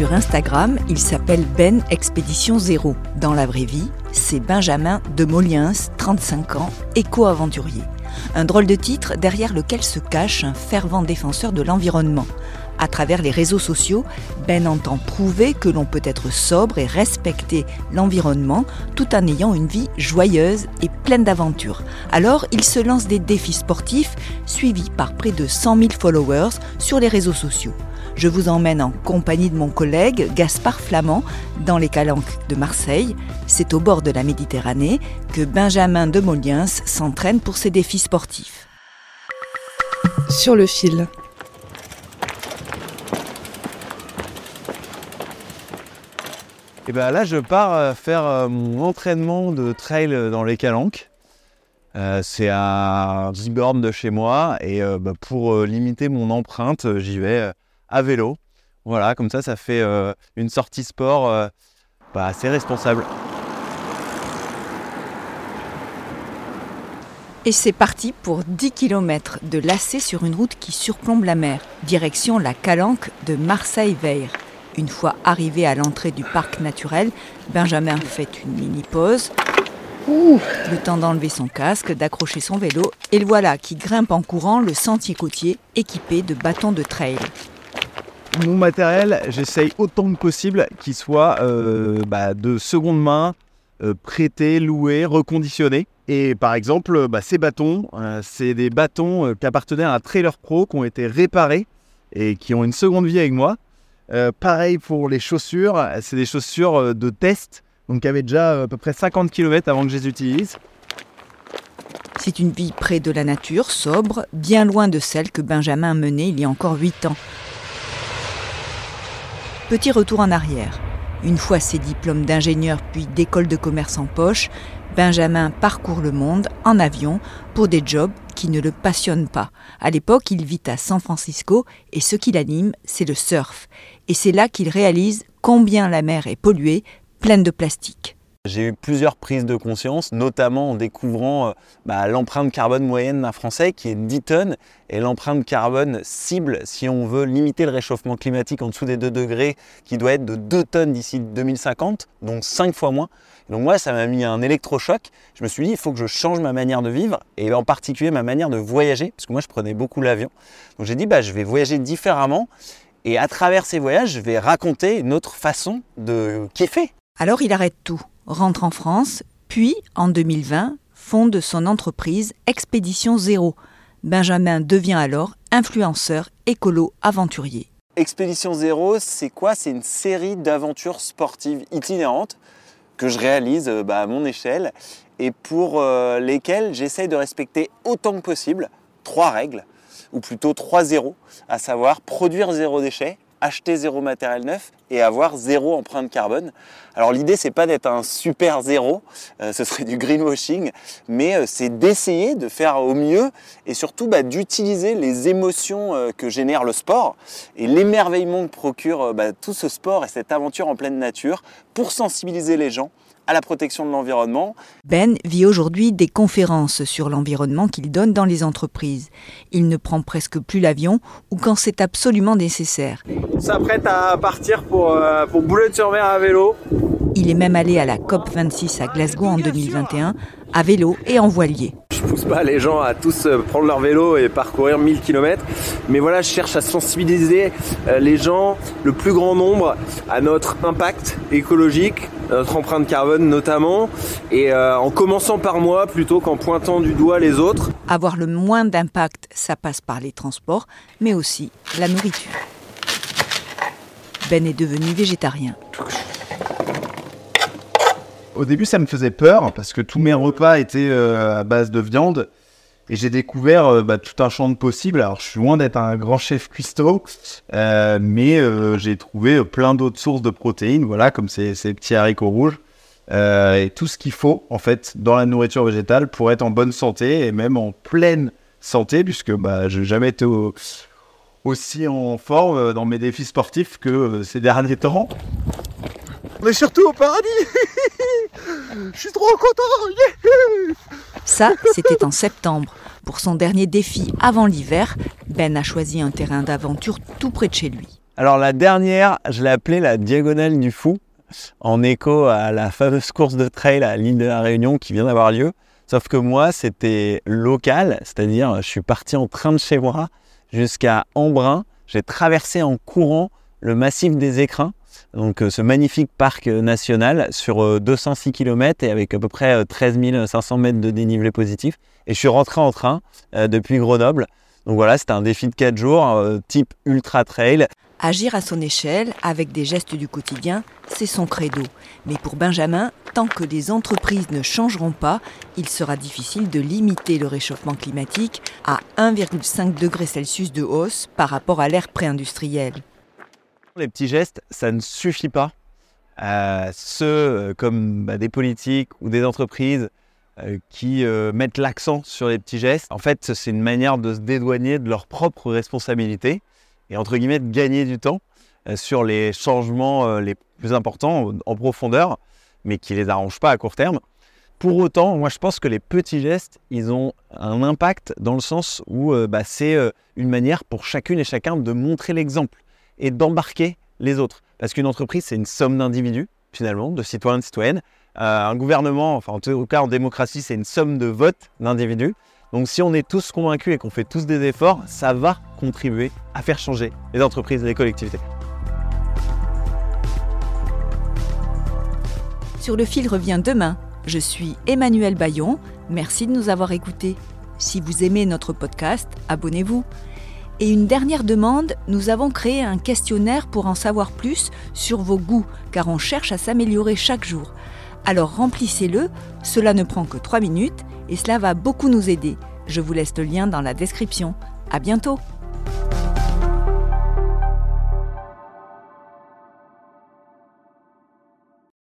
Sur Instagram, il s'appelle Ben Expédition Zéro. Dans la vraie vie, c'est Benjamin de Moliens, 35 ans, éco-aventurier. Un drôle de titre derrière lequel se cache un fervent défenseur de l'environnement. À travers les réseaux sociaux, Ben entend prouver que l'on peut être sobre et respecter l'environnement tout en ayant une vie joyeuse et pleine d'aventures. Alors, il se lance des défis sportifs suivis par près de 100 000 followers sur les réseaux sociaux. Je vous emmène en compagnie de mon collègue Gaspard Flamand dans les Calanques de Marseille. C'est au bord de la Méditerranée que Benjamin de Moliens s'entraîne pour ses défis sportifs. Sur le fil. Et ben là, je pars euh, faire euh, mon entraînement de trail dans les Calanques. Euh, c'est à 10 bornes de chez moi et euh, bah, pour euh, limiter mon empreinte, j'y vais euh, à vélo. Voilà, comme ça, ça fait euh, une sortie sport euh, bah, assez responsable. Et c'est parti pour 10 km de lacets sur une route qui surplombe la mer, direction la Calanque de Marseille-Veyre. Une fois arrivé à l'entrée du parc naturel, Benjamin fait une mini pause. Le temps d'enlever son casque, d'accrocher son vélo, et le voilà qui grimpe en courant le sentier côtier équipé de bâtons de trail. Mon matériel, j'essaye autant que possible qu'il soit euh, bah, de seconde main, euh, prêté, loué, reconditionné. Et par exemple, bah, ces bâtons, euh, c'est des bâtons qui appartenaient à un trailer pro qui ont été réparés et qui ont une seconde vie avec moi. Pareil pour les chaussures, c'est des chaussures de test, donc qui avaient déjà à peu près 50 km avant que je les utilise. C'est une vie près de la nature, sobre, bien loin de celle que Benjamin menait il y a encore 8 ans. Petit retour en arrière. Une fois ses diplômes d'ingénieur puis d'école de commerce en poche, Benjamin parcourt le monde en avion pour des jobs qui ne le passionnent pas. À l'époque, il vit à San Francisco et ce qui l'anime, c'est le surf. Et c'est là qu'il réalise combien la mer est polluée, pleine de plastique. J'ai eu plusieurs prises de conscience, notamment en découvrant euh, bah, l'empreinte carbone moyenne d'un Français qui est 10 tonnes et l'empreinte carbone cible, si on veut limiter le réchauffement climatique en dessous des 2 degrés, qui doit être de 2 tonnes d'ici 2050, donc 5 fois moins. Donc moi, ça m'a mis un électrochoc. Je me suis dit, il faut que je change ma manière de vivre et en particulier ma manière de voyager, parce que moi, je prenais beaucoup l'avion. Donc j'ai dit, bah, je vais voyager différemment et à travers ces voyages, je vais raconter une autre façon de kiffer. Alors il arrête tout, rentre en France, puis en 2020 fonde son entreprise Expédition Zéro. Benjamin devient alors influenceur écolo aventurier. Expédition Zéro, c'est quoi? C'est une série d'aventures sportives itinérantes que je réalise euh, bah, à mon échelle et pour euh, lesquelles j'essaye de respecter autant que possible trois règles, ou plutôt trois zéros, à savoir produire zéro déchet, acheter zéro matériel neuf et avoir zéro empreinte carbone. Alors l'idée c'est pas d'être un super zéro, euh, ce serait du greenwashing, mais euh, c'est d'essayer de faire au mieux et surtout bah, d'utiliser les émotions euh, que génère le sport et l'émerveillement que procure bah, tout ce sport et cette aventure en pleine nature pour sensibiliser les gens à la protection de l'environnement. Ben vit aujourd'hui des conférences sur l'environnement qu'il donne dans les entreprises. Il ne prend presque plus l'avion ou quand c'est absolument nécessaire. On s'apprête à partir pour, euh, pour Boulogne-sur-Mer à vélo. Il est même allé à la COP26 à Glasgow en 2021 à vélo et en voilier. Je pousse pas les gens à tous euh, prendre leur vélo et parcourir 1000 km, mais voilà, je cherche à sensibiliser euh, les gens, le plus grand nombre, à notre impact écologique, notre empreinte carbone notamment, et euh, en commençant par moi plutôt qu'en pointant du doigt les autres. Avoir le moins d'impact, ça passe par les transports, mais aussi la nourriture. Ben est devenu végétarien. Au début, ça me faisait peur parce que tous mes repas étaient euh, à base de viande. Et j'ai découvert euh, bah, tout un champ de possibles. Alors, je suis loin d'être un grand chef cuistot, euh, mais euh, j'ai trouvé plein d'autres sources de protéines, voilà, comme ces, petits haricots rouges. Et tout ce qu'il faut, en fait, dans la nourriture végétale pour être en bonne santé et même en pleine santé, puisque bah, je n'ai jamais été au- aussi en forme dans mes défis sportifs que ces derniers temps. On est surtout au paradis Je suis trop content Ça, c'était en septembre. Pour son dernier défi avant l'hiver, Ben a choisi un terrain d'aventure tout près de chez lui. Alors la dernière, je l'ai appelée la diagonale du fou, en écho à la fameuse course de trail à l'île de la Réunion qui vient d'avoir lieu. Sauf que moi, c'était local, c'est-à-dire je suis parti en train de chez moi jusqu'à Embrun. J'ai traversé en courant le massif des Écrins, donc euh, ce magnifique parc euh, national sur euh, 206 km et avec à peu près euh, 13 500 mètres de dénivelé positif. Et je suis rentré en train euh, depuis Grenoble. Donc voilà, c'était un défi de 4 jours, euh, type ultra trail. Agir à son échelle, avec des gestes du quotidien, c'est son credo. Mais pour Benjamin, tant que les entreprises ne changeront pas, il sera difficile de limiter le réchauffement climatique à 1,5 degré Celsius de hausse par rapport à l'ère pré-industrielle. Les petits gestes, ça ne suffit pas. Euh, ceux euh, comme bah, des politiques ou des entreprises euh, qui mettent l'accent sur les petits gestes, en fait, c'est une manière de se dédouaner de leurs propres responsabilités et entre guillemets de gagner du temps sur les changements les plus importants en profondeur, mais qui les arrangent pas à court terme. Pour autant, moi je pense que les petits gestes, ils ont un impact dans le sens où bah, c'est une manière pour chacune et chacun de montrer l'exemple et d'embarquer les autres. Parce qu'une entreprise, c'est une somme d'individus, finalement, de citoyens de citoyennes. Euh, un gouvernement, enfin en tout cas en démocratie, c'est une somme de votes d'individus. Donc si on est tous convaincus et qu'on fait tous des efforts, ça va contribuer à faire changer les entreprises et les collectivités. Sur le fil revient demain. Je suis Emmanuel Bayon. Merci de nous avoir écoutés. Si vous aimez notre podcast, abonnez-vous. Et une dernière demande, nous avons créé un questionnaire pour en savoir plus sur vos goûts, car on cherche à s'améliorer chaque jour. Alors remplissez-le, cela ne prend que 3 minutes et cela va beaucoup nous aider. Je vous laisse le lien dans la description. À bientôt!